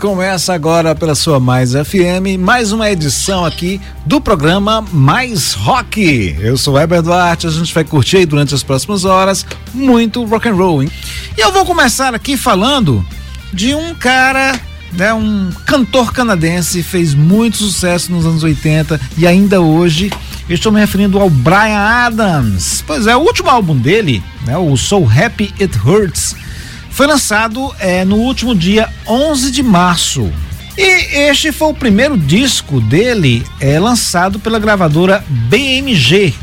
Começa agora pela sua Mais FM, mais uma edição aqui do programa Mais Rock. Eu sou o Heber Duarte, a gente vai curtir durante as próximas horas muito rock and roll. Hein? E eu vou começar aqui falando de um cara, né, um cantor canadense, fez muito sucesso nos anos 80 e ainda hoje estou me referindo ao Brian Adams. Pois é, o último álbum dele, né, o So Happy It Hurts, foi lançado é, no último dia 11 de março. E este foi o primeiro disco dele é, lançado pela gravadora BMG,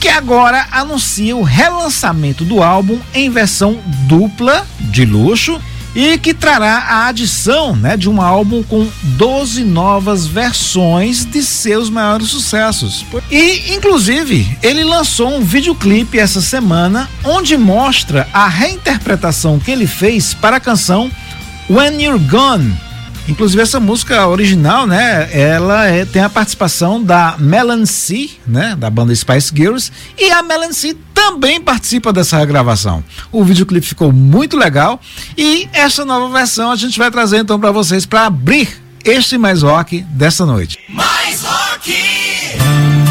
que agora anuncia o relançamento do álbum em versão dupla de luxo e que trará a adição né, de um álbum com 12 novas versões de seus maiores sucessos. E, inclusive, ele lançou um videoclipe essa semana onde mostra a reinterpretação que ele fez para a canção When You're Gone. Inclusive essa música original, né, ela é, tem a participação da Melon C, né, da banda Spice Girls, e a Melon C também participa dessa regravação. O videoclipe ficou muito legal e essa nova versão a gente vai trazer então para vocês para abrir este mais rock dessa noite. Mais rock!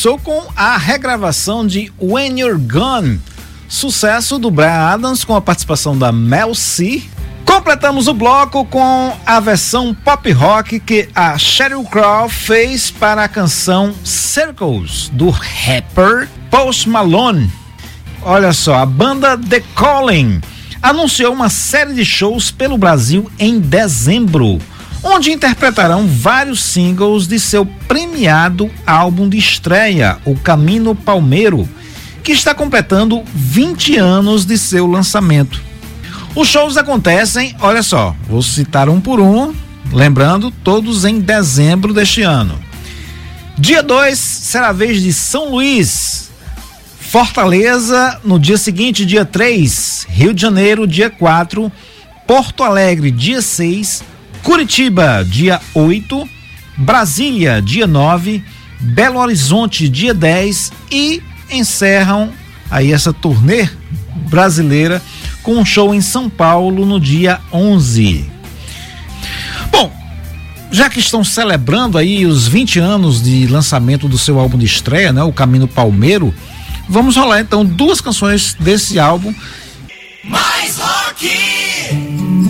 Começou com a regravação de When You're Gone, sucesso do Brian Adams com a participação da Mel C. Completamos o bloco com a versão pop rock que a Sheryl Crow fez para a canção Circles do rapper Post Malone. Olha só, a banda The Calling anunciou uma série de shows pelo Brasil em dezembro onde interpretarão vários singles de seu premiado álbum de estreia, O Camino Palmeiro, que está completando 20 anos de seu lançamento. Os shows acontecem, olha só, vou citar um por um, lembrando, todos em dezembro deste ano. Dia 2 será a vez de São Luís, Fortaleza no dia seguinte, dia 3, Rio de Janeiro, dia 4, Porto Alegre, dia 6, Curitiba, dia 8, Brasília, dia 9, Belo Horizonte, dia 10 e encerram aí essa turnê brasileira com um show em São Paulo no dia 11. Bom, já que estão celebrando aí os 20 anos de lançamento do seu álbum de estreia, né, O Caminho Palmeiro, vamos rolar então duas canções desse álbum. Mais rock!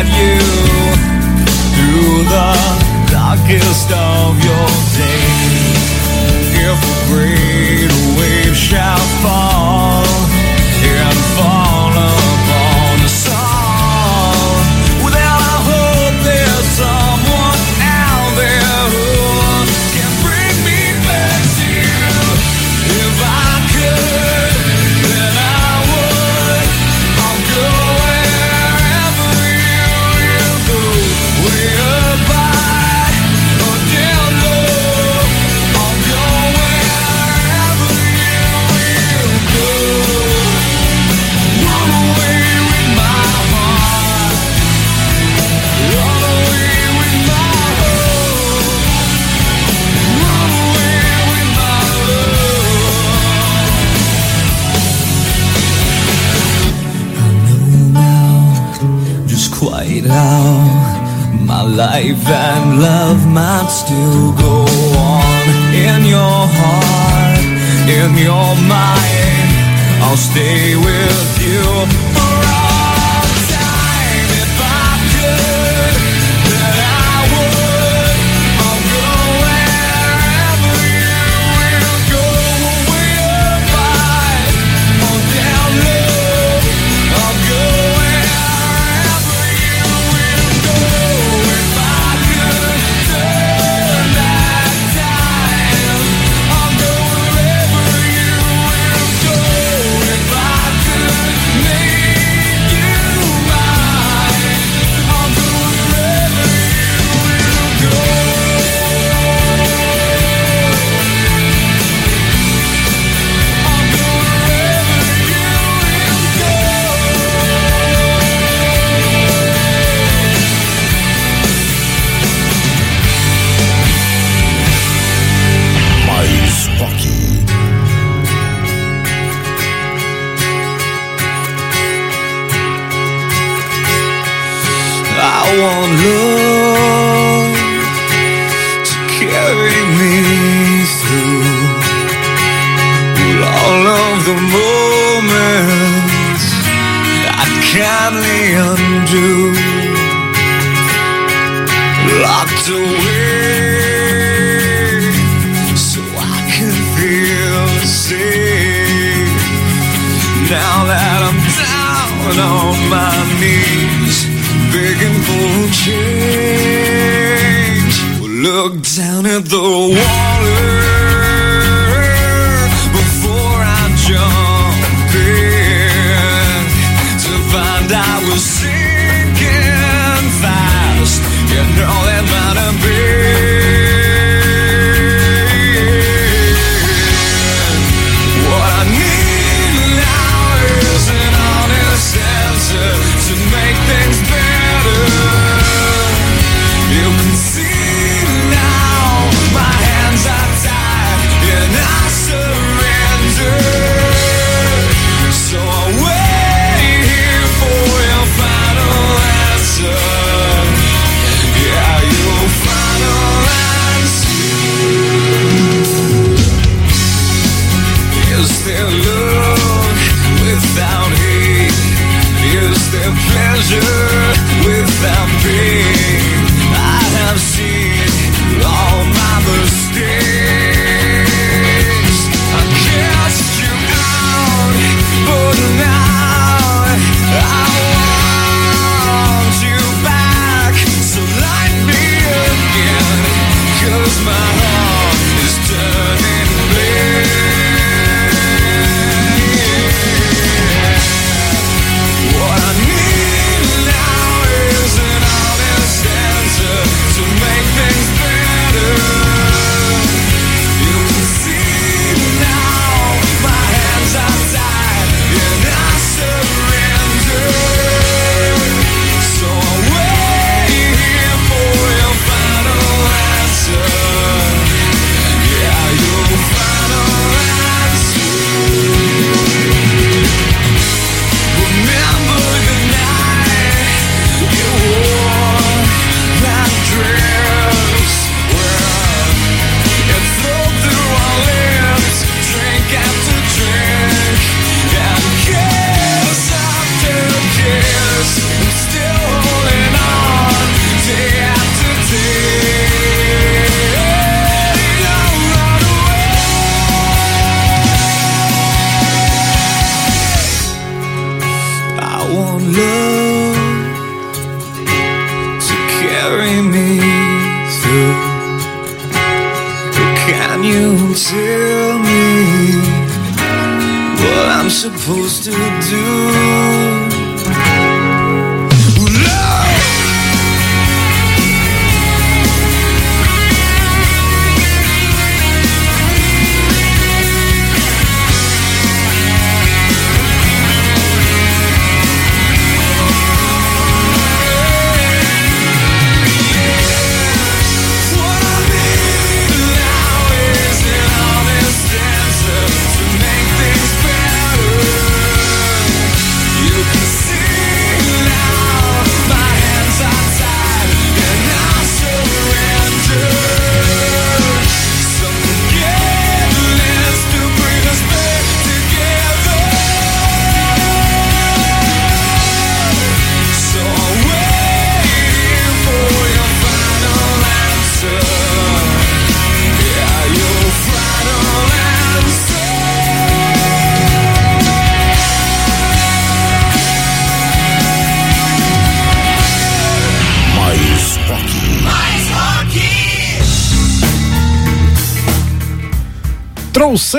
about you through the darkest of your days. If a great wave shall fall. life and love might still go on in your heart, in your mind. I'll stay with you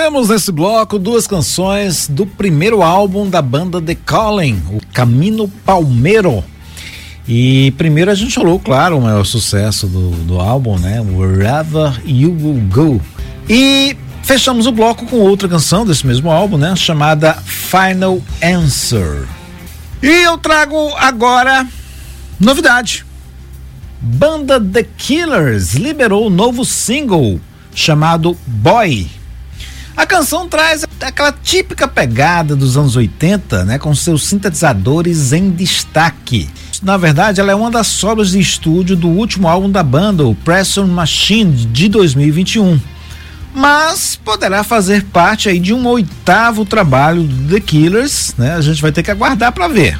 Tivemos nesse bloco duas canções do primeiro álbum da banda The Calling, o Camino Palmeiro. E primeiro a gente falou, claro, o maior sucesso do, do álbum, né? Wherever You Will Go. E fechamos o bloco com outra canção desse mesmo álbum, né? Chamada Final Answer. E eu trago agora novidade. Banda The Killers liberou um novo single chamado Boy a canção traz aquela típica pegada dos anos 80, né, com seus sintetizadores em destaque. Na verdade, ela é uma das sobras de estúdio do último álbum da banda, o Press On Machine, de 2021. Mas poderá fazer parte aí de um oitavo trabalho do The Killers, né? A gente vai ter que aguardar para ver.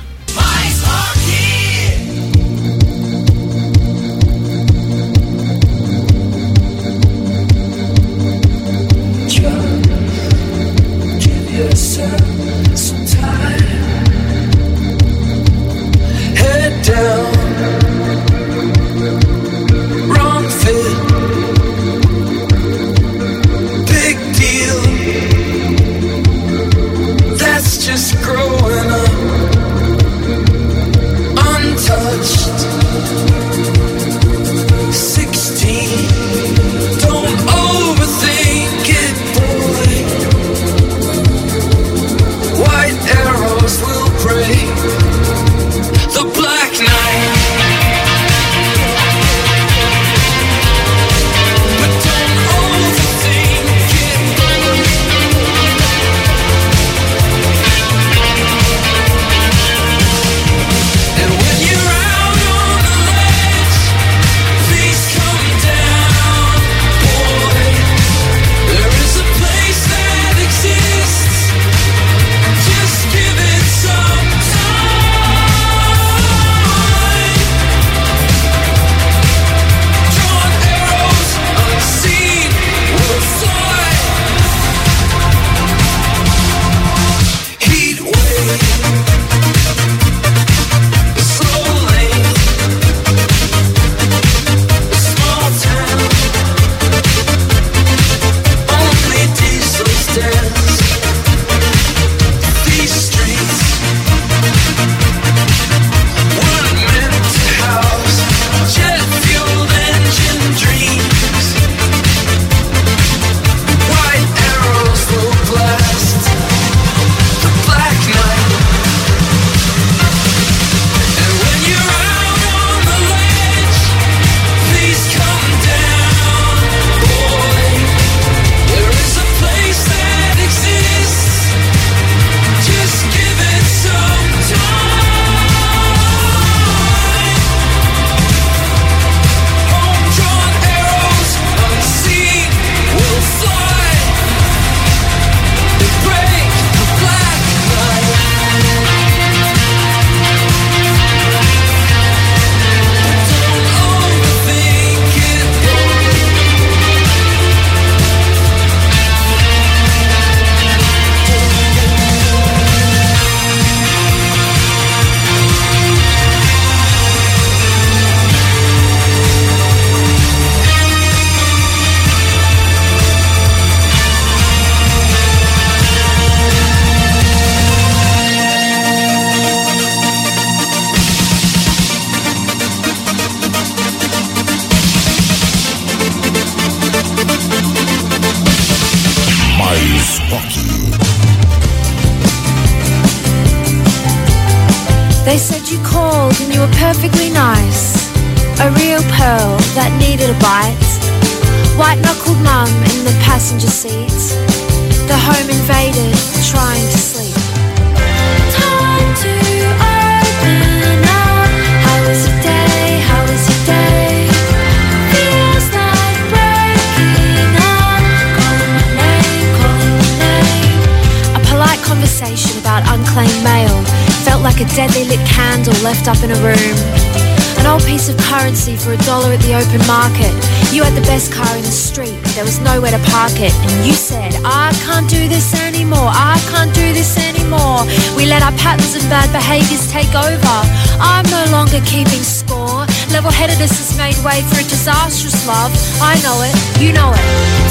let our patterns and bad behaviors take over. I'm no longer keeping score. Level headedness has made way for a disastrous love. I know it, you know it.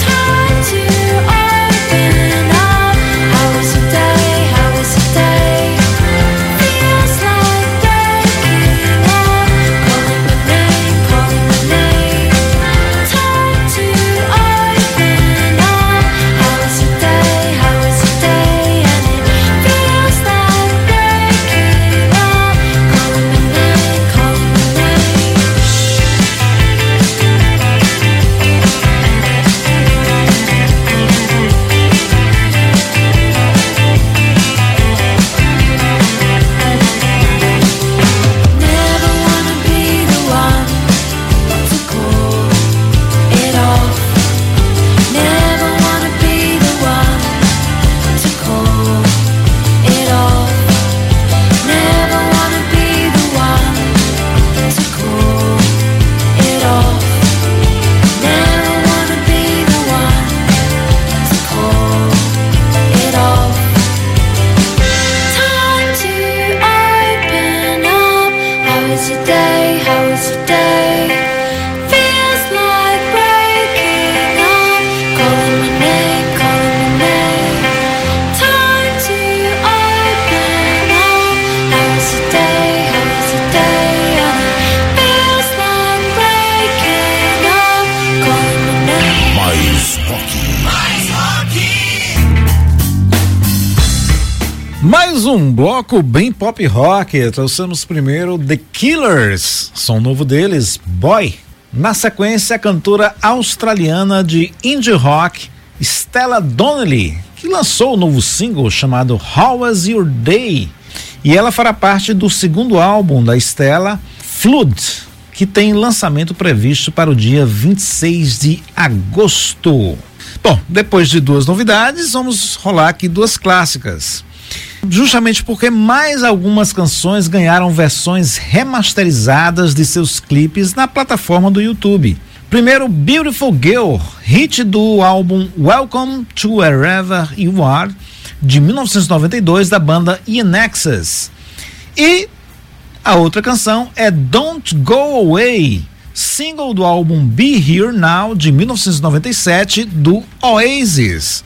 Time to open. bloco bem pop rock, trouxemos primeiro The Killers, som novo deles, Boy. Na sequência, a cantora australiana de indie rock, Stella Donnelly, que lançou o um novo single chamado How Was Your Day? E ela fará parte do segundo álbum da Stella, Flood, que tem lançamento previsto para o dia 26 de agosto. Bom, depois de duas novidades, vamos rolar aqui duas clássicas justamente porque mais algumas canções ganharam versões remasterizadas de seus clipes na plataforma do YouTube. Primeiro, Beautiful Girl, hit do álbum Welcome to Wherever You Are, de 1992, da banda Inexus. E a outra canção é Don't Go Away, single do álbum Be Here Now, de 1997, do Oasis.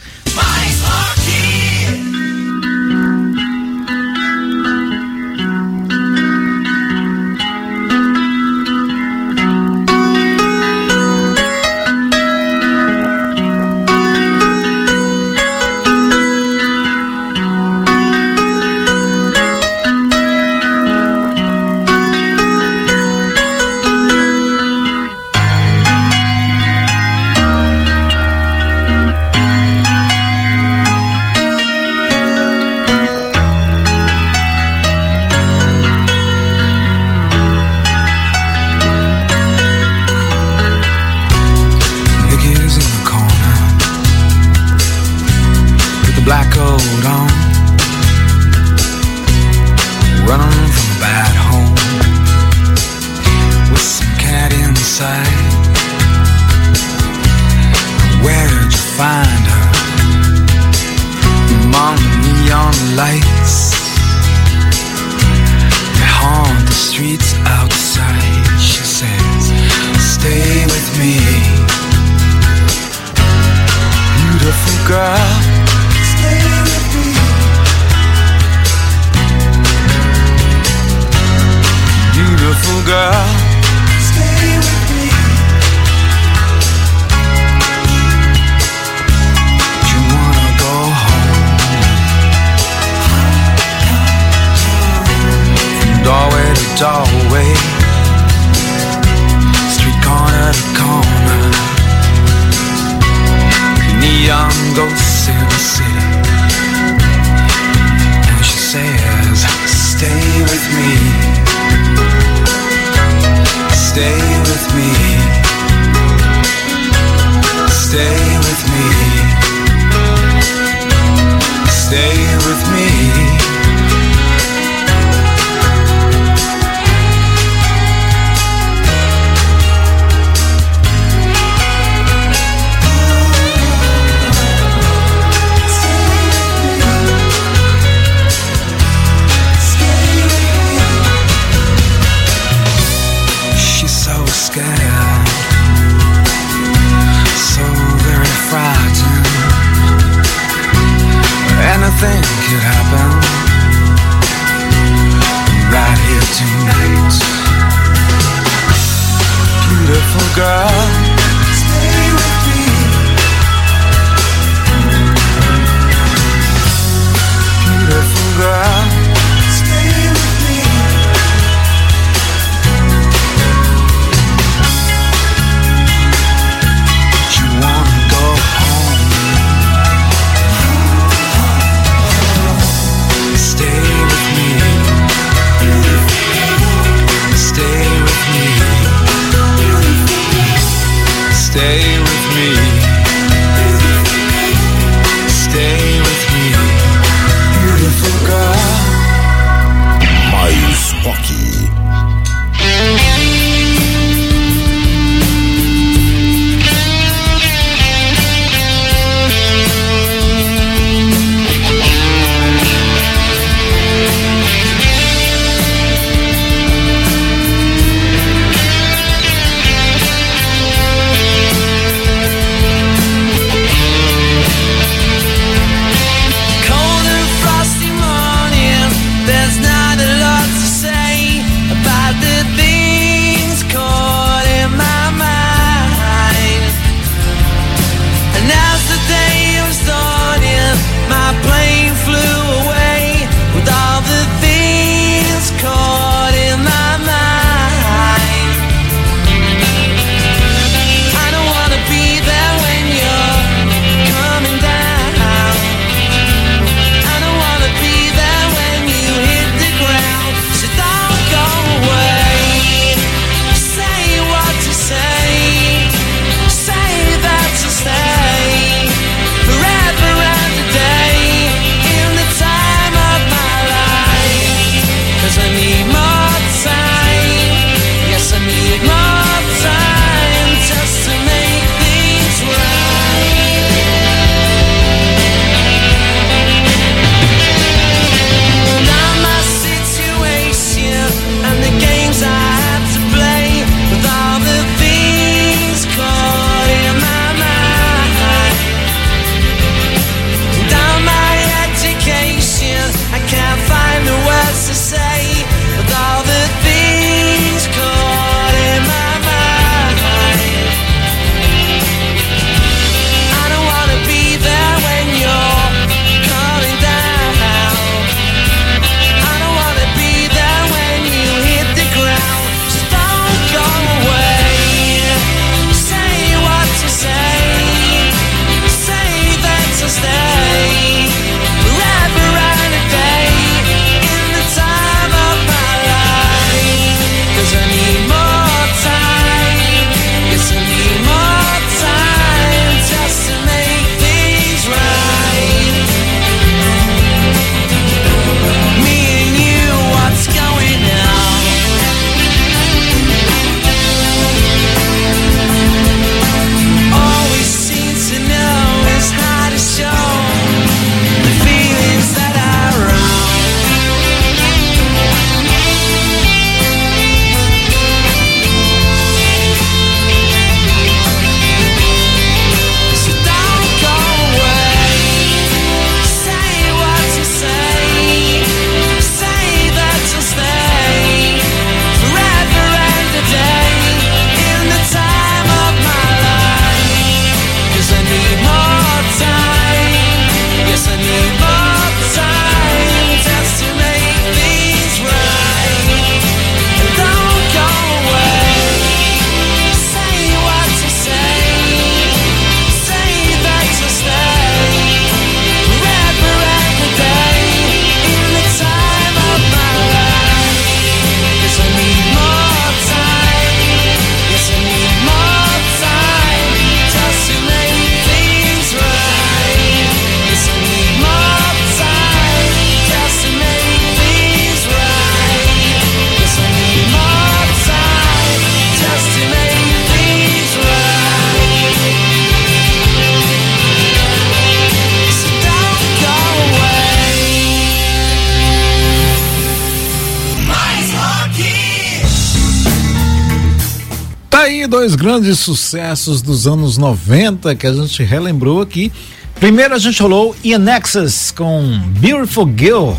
Dois grandes sucessos dos anos 90 que a gente relembrou aqui. Primeiro a gente rolou Ian Nexus com Beautiful Girl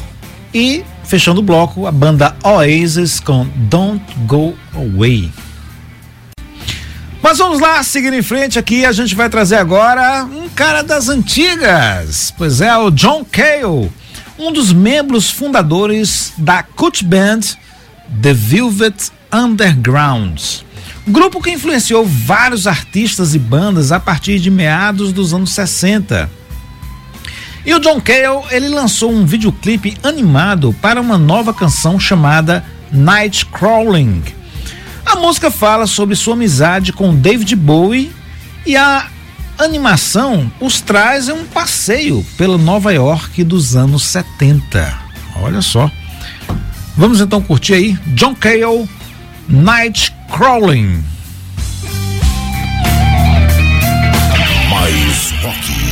e fechando o bloco a banda Oasis com Don't Go Away. Mas vamos lá, seguindo em frente aqui, a gente vai trazer agora um cara das antigas. Pois é, o John Cale, um dos membros fundadores da cult band The Velvet Underground. Grupo que influenciou vários artistas e bandas a partir de meados dos anos 60. E o John Cale, ele lançou um videoclipe animado para uma nova canção chamada Night Crawling. A música fala sobre sua amizade com David Bowie e a animação os traz um passeio pela Nova York dos anos 70. Olha só. Vamos então curtir aí John Cale, Night Crawling. Mais rock.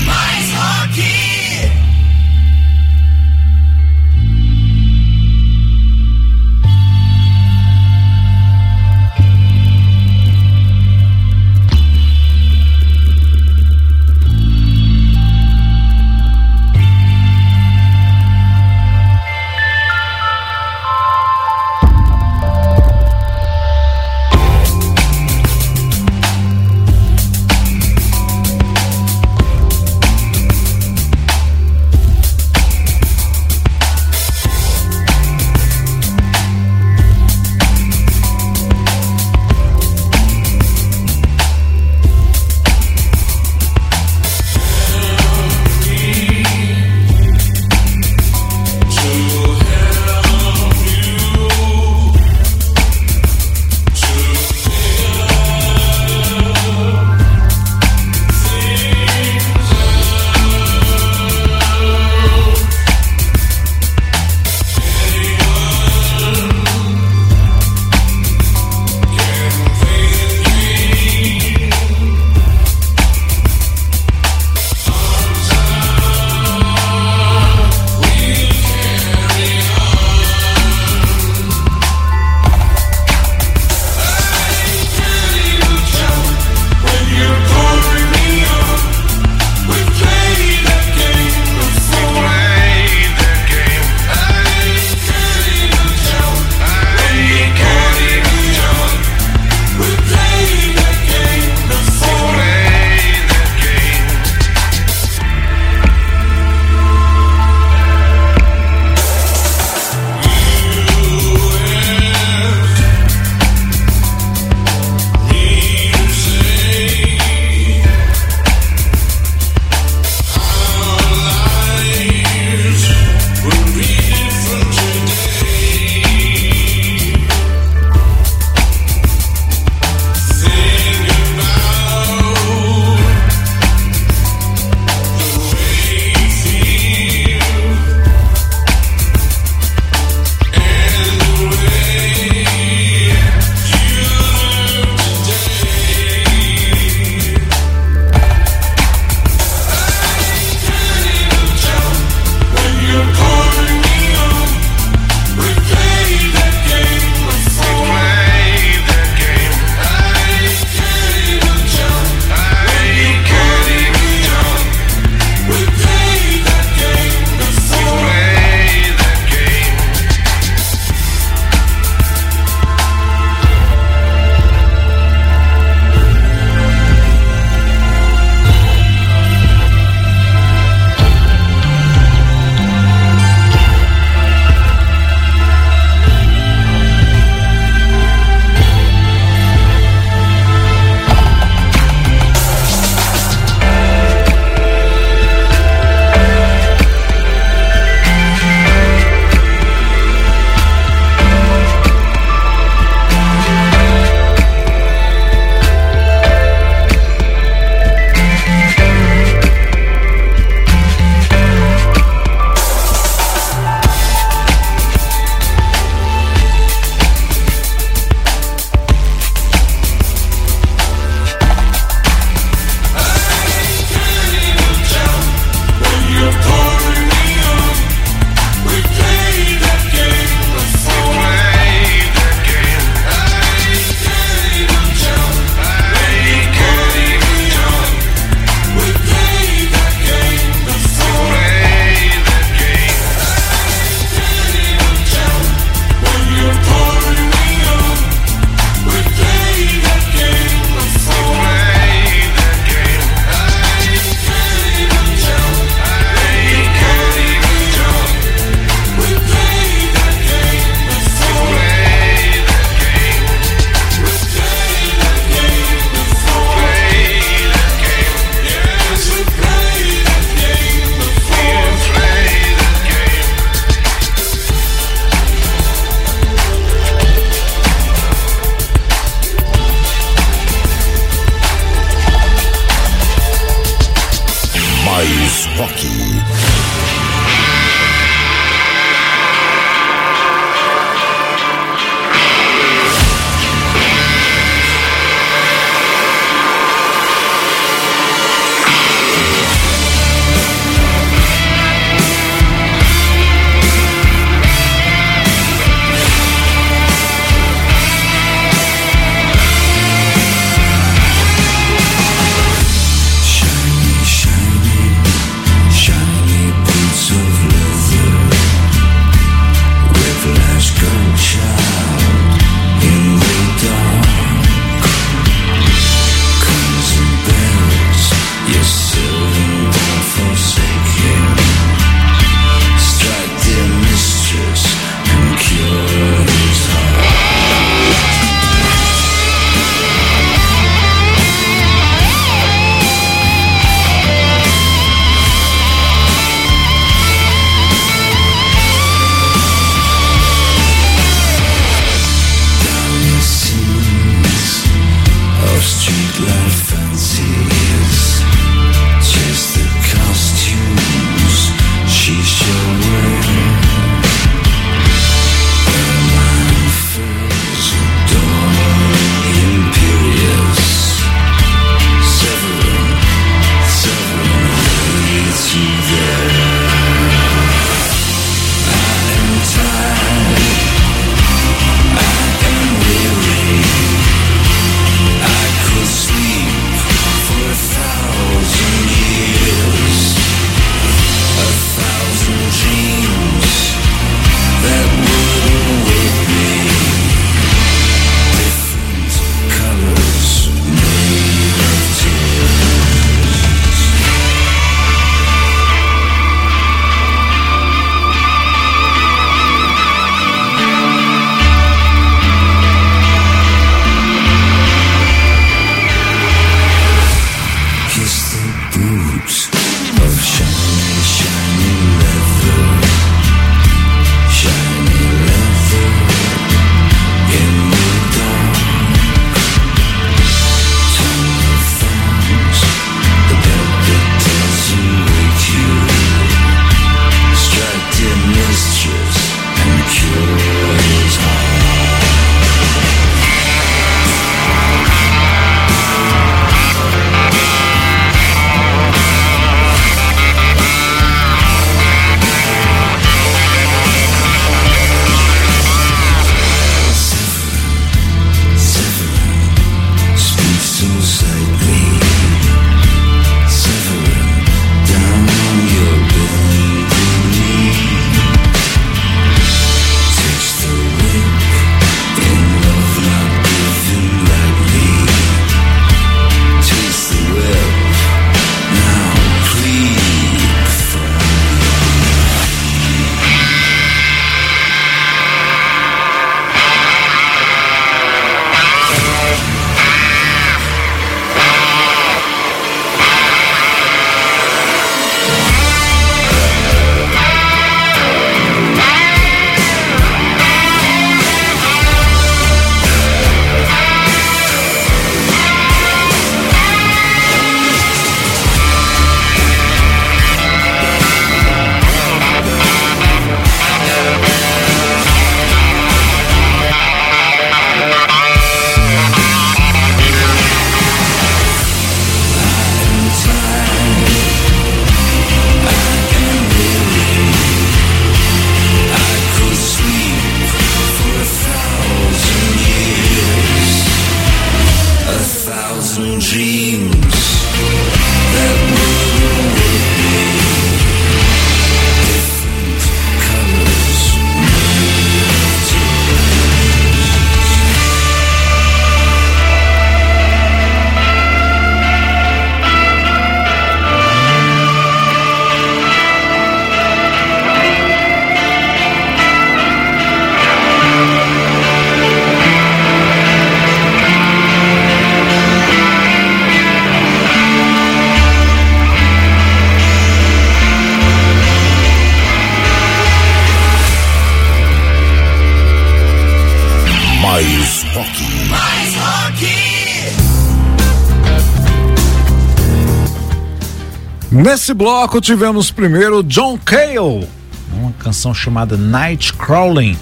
Nesse bloco tivemos primeiro John Cale, uma canção chamada Night Crawling.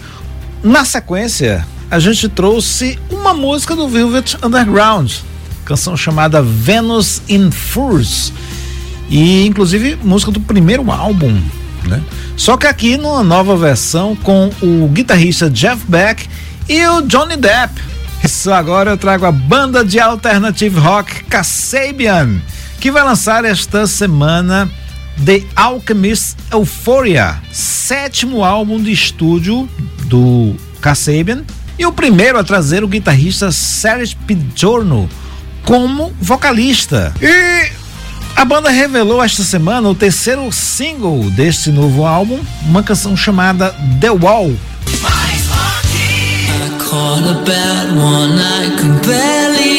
Na sequência, a gente trouxe uma música do Velvet Underground, canção chamada Venus in Furs. E inclusive música do primeiro álbum, né? Só que aqui numa nova versão com o guitarrista Jeff Beck e o Johnny Depp. Isso agora eu trago a banda de alternative rock Kasabian que vai lançar esta semana The Alchemist Euphoria, sétimo álbum de estúdio do Kasabian e o primeiro a trazer o guitarrista Serge Pidjorno como vocalista. E a banda revelou esta semana o terceiro single deste novo álbum, uma canção chamada The Wall. I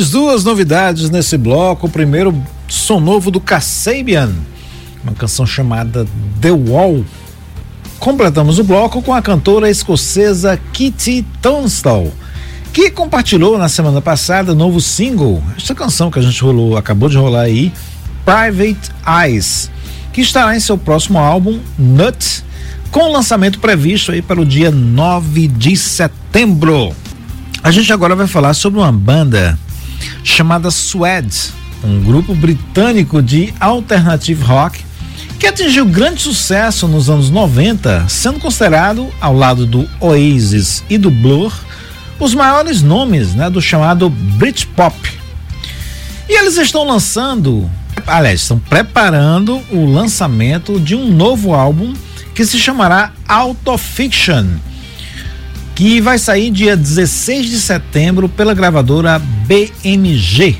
Mais duas novidades nesse bloco. O primeiro, som novo do Kasabian, uma canção chamada The Wall. Completamos o bloco com a cantora escocesa Kitty Tunstall, que compartilhou na semana passada novo single, esta canção que a gente rolou, acabou de rolar aí, Private Eyes, que estará em seu próximo álbum, Nut, com lançamento previsto aí para o dia 9 de setembro. A gente agora vai falar sobre uma banda chamada Swed, um grupo britânico de alternative rock que atingiu grande sucesso nos anos 90, sendo considerado, ao lado do Oasis e do Blur, os maiores nomes né, do chamado Britpop. E eles estão lançando, aliás, estão preparando o lançamento de um novo álbum que se chamará Autofiction, que vai sair dia 16 de setembro pela gravadora BMG.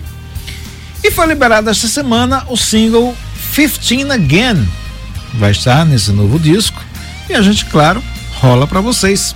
E foi liberado esta semana o single 15 Again. Vai estar nesse novo disco e a gente, claro, rola para vocês.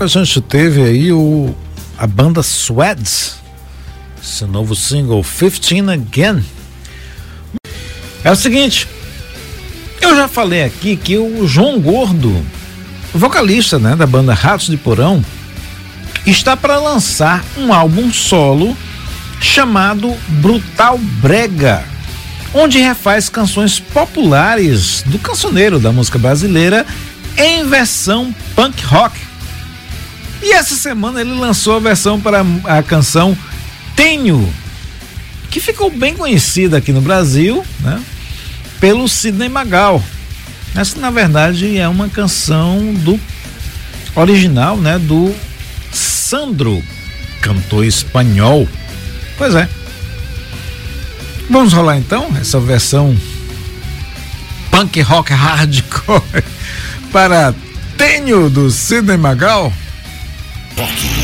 Isso, a gente teve aí o, a banda Sweats, esse novo single 15 Again. É o seguinte, eu já falei aqui que o João Gordo, vocalista né, da banda Ratos de Porão, está para lançar um álbum solo chamado Brutal Brega, onde refaz canções populares do cancioneiro da música brasileira em versão punk rock. E essa semana ele lançou a versão para a canção Tenho, que ficou bem conhecida aqui no Brasil, né? Pelo Sidney Magal. Essa na verdade é uma canção do original, né? Do Sandro, cantor espanhol. Pois é. Vamos rolar então essa versão punk rock hardcore para Tenho do Sidney Magal. Mais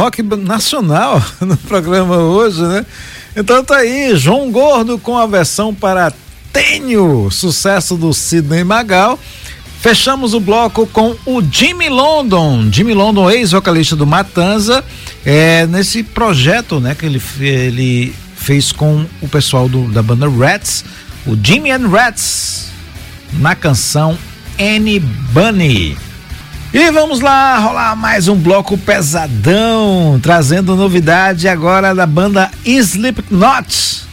rock nacional no programa hoje, né? Então tá aí, João Gordo com a versão para Tenho, sucesso do Sidney Magal. Fechamos o bloco com o Jimmy London, Jimmy London, ex-vocalista do Matanza, é, nesse projeto, né, que ele, ele fez com o pessoal do, da banda Rats, o Jimmy and Rats, na canção Annie Bunny. E vamos lá, rolar mais um bloco pesadão, trazendo novidade agora da banda Slipknot,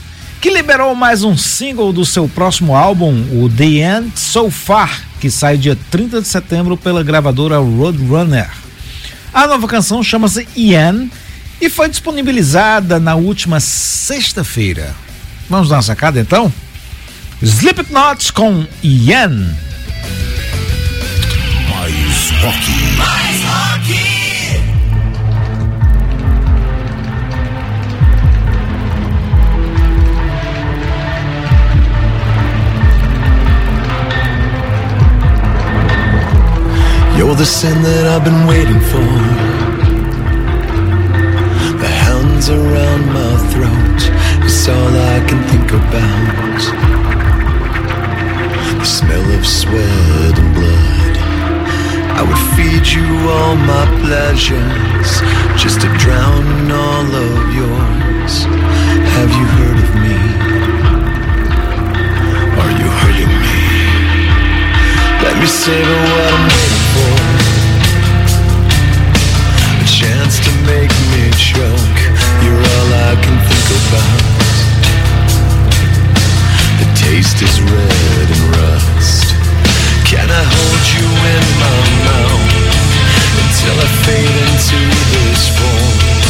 que liberou mais um single do seu próximo álbum, o The End So Far, que sai dia 30 de setembro pela gravadora Roadrunner. A nova canção chama-se Ian e foi disponibilizada na última sexta-feira. Vamos dar uma sacada então? Slipknot com Ian. Rock. Mais rock! You're the sin that I've been waiting for. The hands around my throat is all I can think about. The smell of sweat and blood. I would feed you all my pleasures just to drown in all of yours. Have you heard of me? Are you hurting me? Let me savor what I'm waiting for. A chance to make me choke. You're all I can think about. The taste is red and rust. I hold you in my mouth until I fade into this form?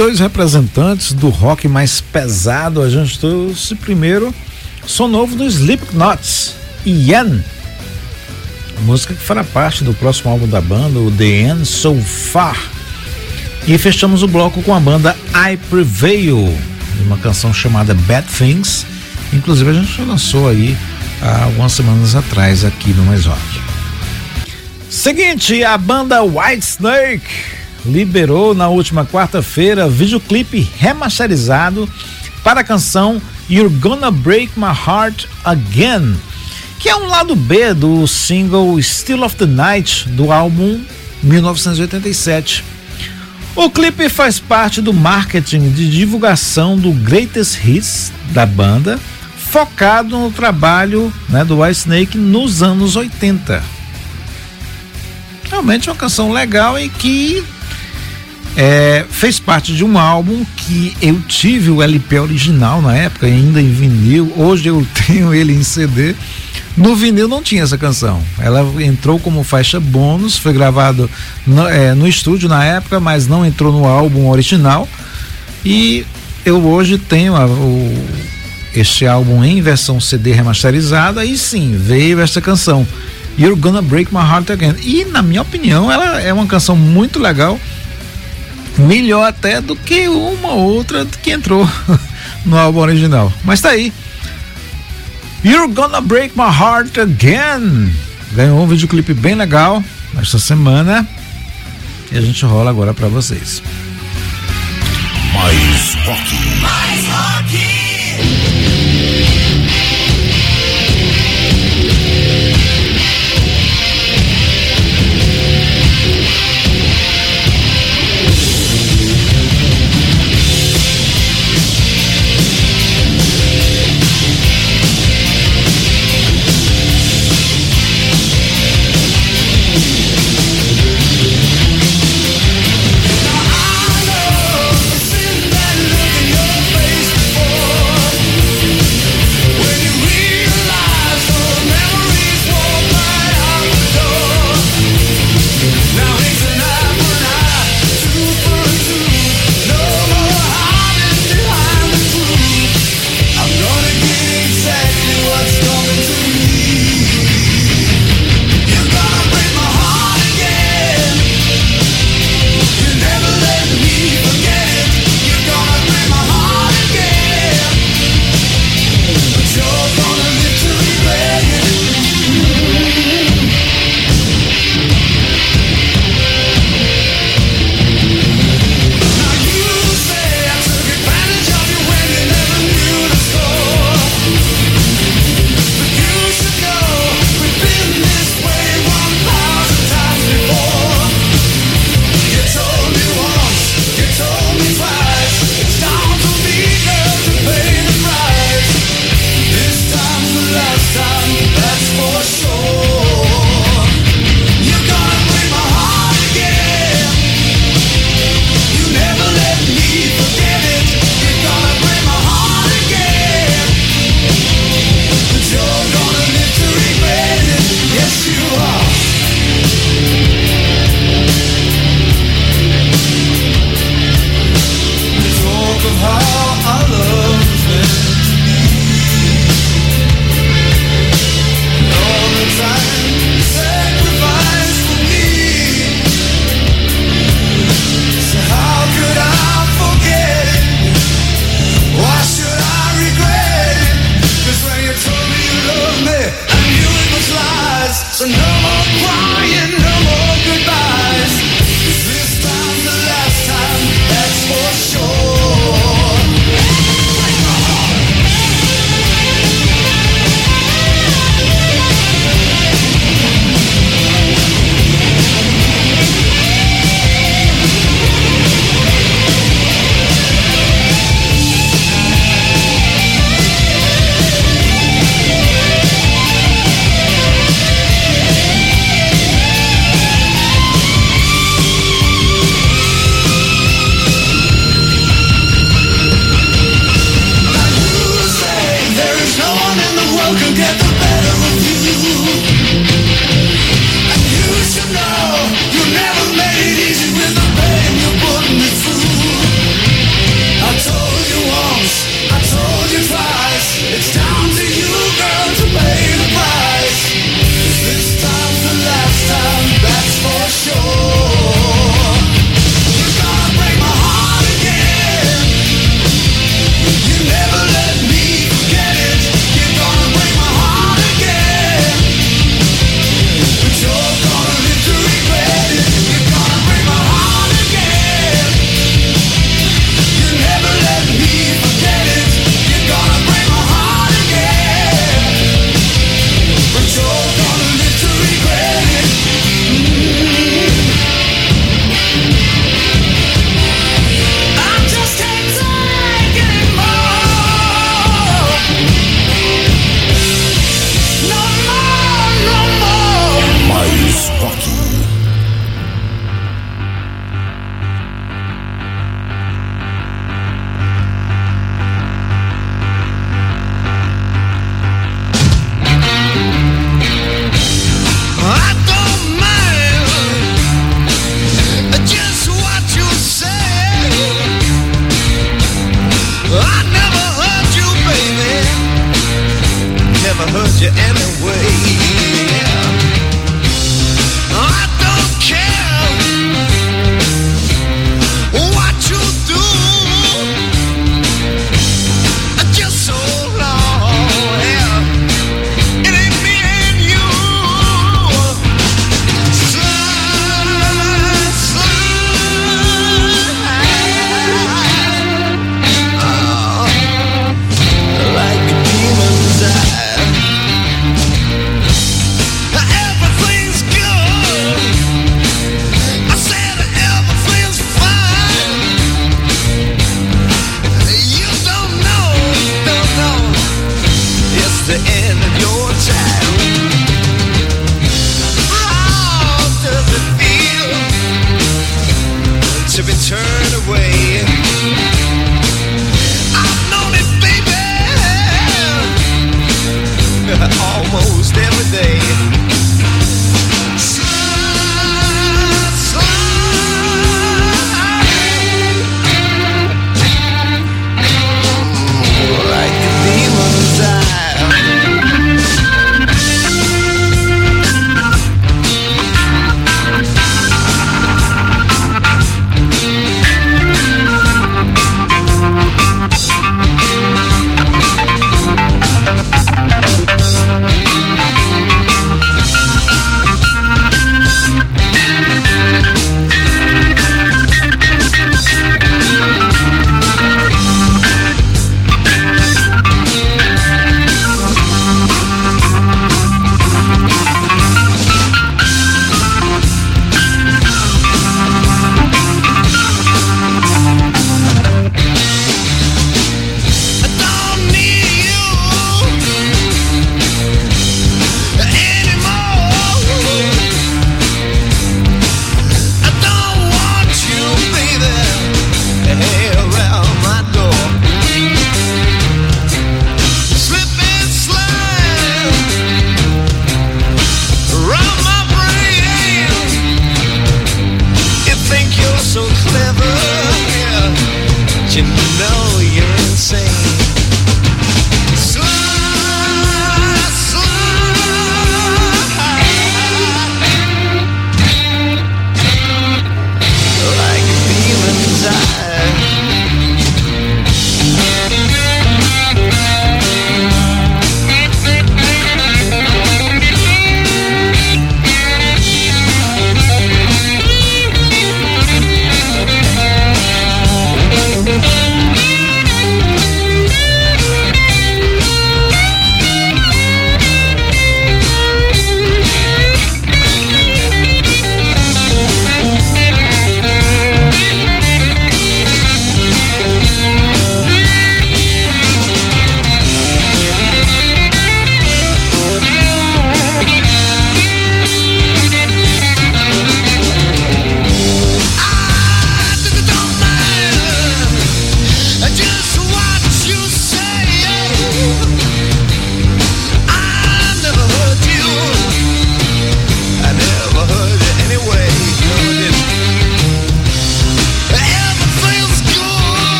dois representantes do rock mais pesado, a gente trouxe primeiro som novo do Slipknot, Ian. Música que fará parte do próximo álbum da banda, o The End So Far. E fechamos o bloco com a banda I Prevail, uma canção chamada Bad Things. Inclusive a gente lançou aí há algumas semanas atrás aqui no Mais Rock. Seguinte, a banda White Snake liberou na última quarta-feira videoclipe remasterizado para a canção You're Gonna Break My Heart Again, que é um lado B do single Still of the Night do álbum 1987. O clipe faz parte do marketing de divulgação do Greatest Hits da banda, focado no trabalho né, do White Snake nos anos 80. Realmente é uma canção legal e que é, fez parte de um álbum que eu tive o LP original na época, ainda em vinil. Hoje eu tenho ele em CD. No vinil não tinha essa canção. Ela entrou como faixa bônus, foi gravado no, é, no estúdio na época, mas não entrou no álbum original. E eu hoje tenho a, o, este álbum em versão CD remasterizada e sim, veio esta canção. You're Gonna Break My Heart Again. E na minha opinião, ela é uma canção muito legal. Melhor até do que uma outra que entrou no álbum original. Mas tá aí. You're Gonna Break My Heart Again. Ganhou um videoclipe bem legal esta semana. E a gente rola agora para vocês. Mais rock. So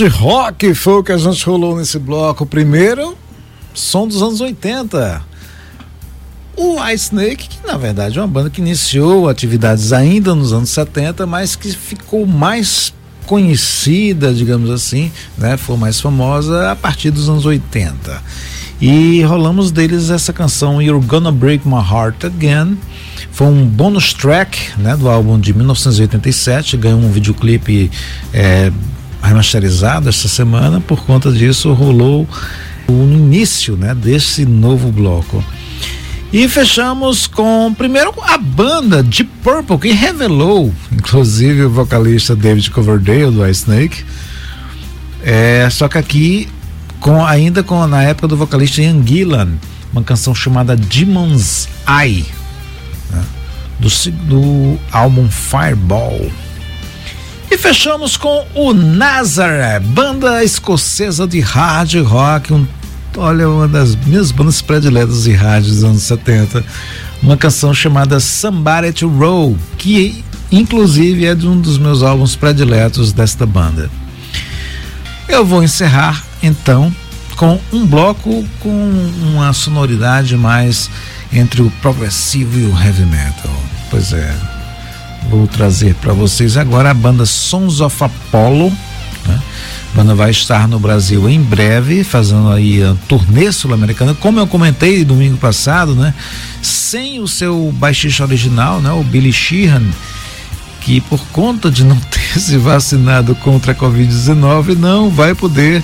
Hard rock foi o que a gente rolou nesse bloco. Primeiro, som dos anos 80. O White Snake, que na verdade é uma banda que iniciou atividades ainda nos anos 70, mas que ficou mais conhecida, digamos assim, né? Foi mais famosa a partir dos anos 80. E rolamos deles essa canção You're Gonna Break My Heart Again. Foi um bônus track né, do álbum de 1987, ganhou um videoclipe é, remasterizado esta semana. Por conta disso, rolou o início né, desse novo bloco. E fechamos com, primeiro, a banda de Purple, que revelou, inclusive, o vocalista David Coverdale, do Ice Snake. É, só que aqui, com, ainda com, na época do vocalista Ian Gillan, uma canção chamada Demon's Eye, né, do, do álbum Fireball. E fechamos com o Nazareth, banda escocesa de hard rock, um, olha, uma das minhas bandas prediletas de rádio dos anos 70. Uma canção chamada Somebody to Roll, que inclusive é de um dos meus álbuns prediletos desta banda. Eu vou encerrar então com um bloco com uma sonoridade mais entre o progressivo e o heavy metal. Pois é, Vou trazer para vocês agora a banda Sons of Apollo. Né? A banda vai estar no Brasil em breve, fazendo aí a turnê sul-americana. Como eu comentei domingo passado, né? Sem o seu baixista original, né? O Billy Sheehan, que por conta de não ter se vacinado contra a Covid-19, não vai poder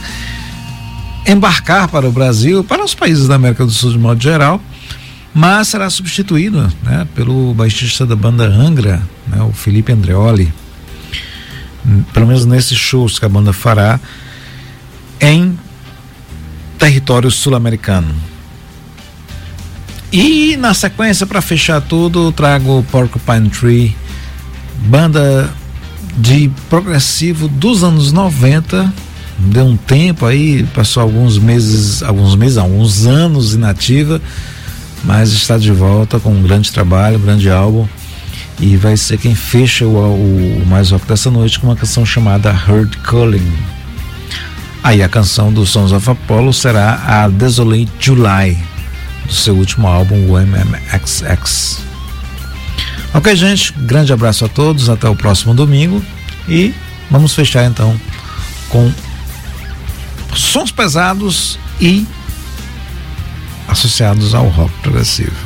embarcar para o Brasil, para os países da América do Sul de modo geral mas será substituído né, pelo baixista da banda Angra, né, o Felipe Andreoli. Pelo menos nesses shows que a banda fará em território sul-americano. E na sequência, para fechar tudo, trago Porcupine Tree, banda de progressivo dos anos 90. Deu um tempo aí, passou alguns meses, alguns meses, alguns anos inativa mas está de volta com um grande trabalho, um grande álbum e vai ser quem fecha o, o, mais rock dessa noite com uma canção chamada Heard Calling. Aí a canção do Sons of Apollo será a Desolate July do seu último álbum, o MMXX. Ok, gente, grande abraço a todos, até o próximo domingo e vamos fechar então com sons pesados e associados ao rock progressivo.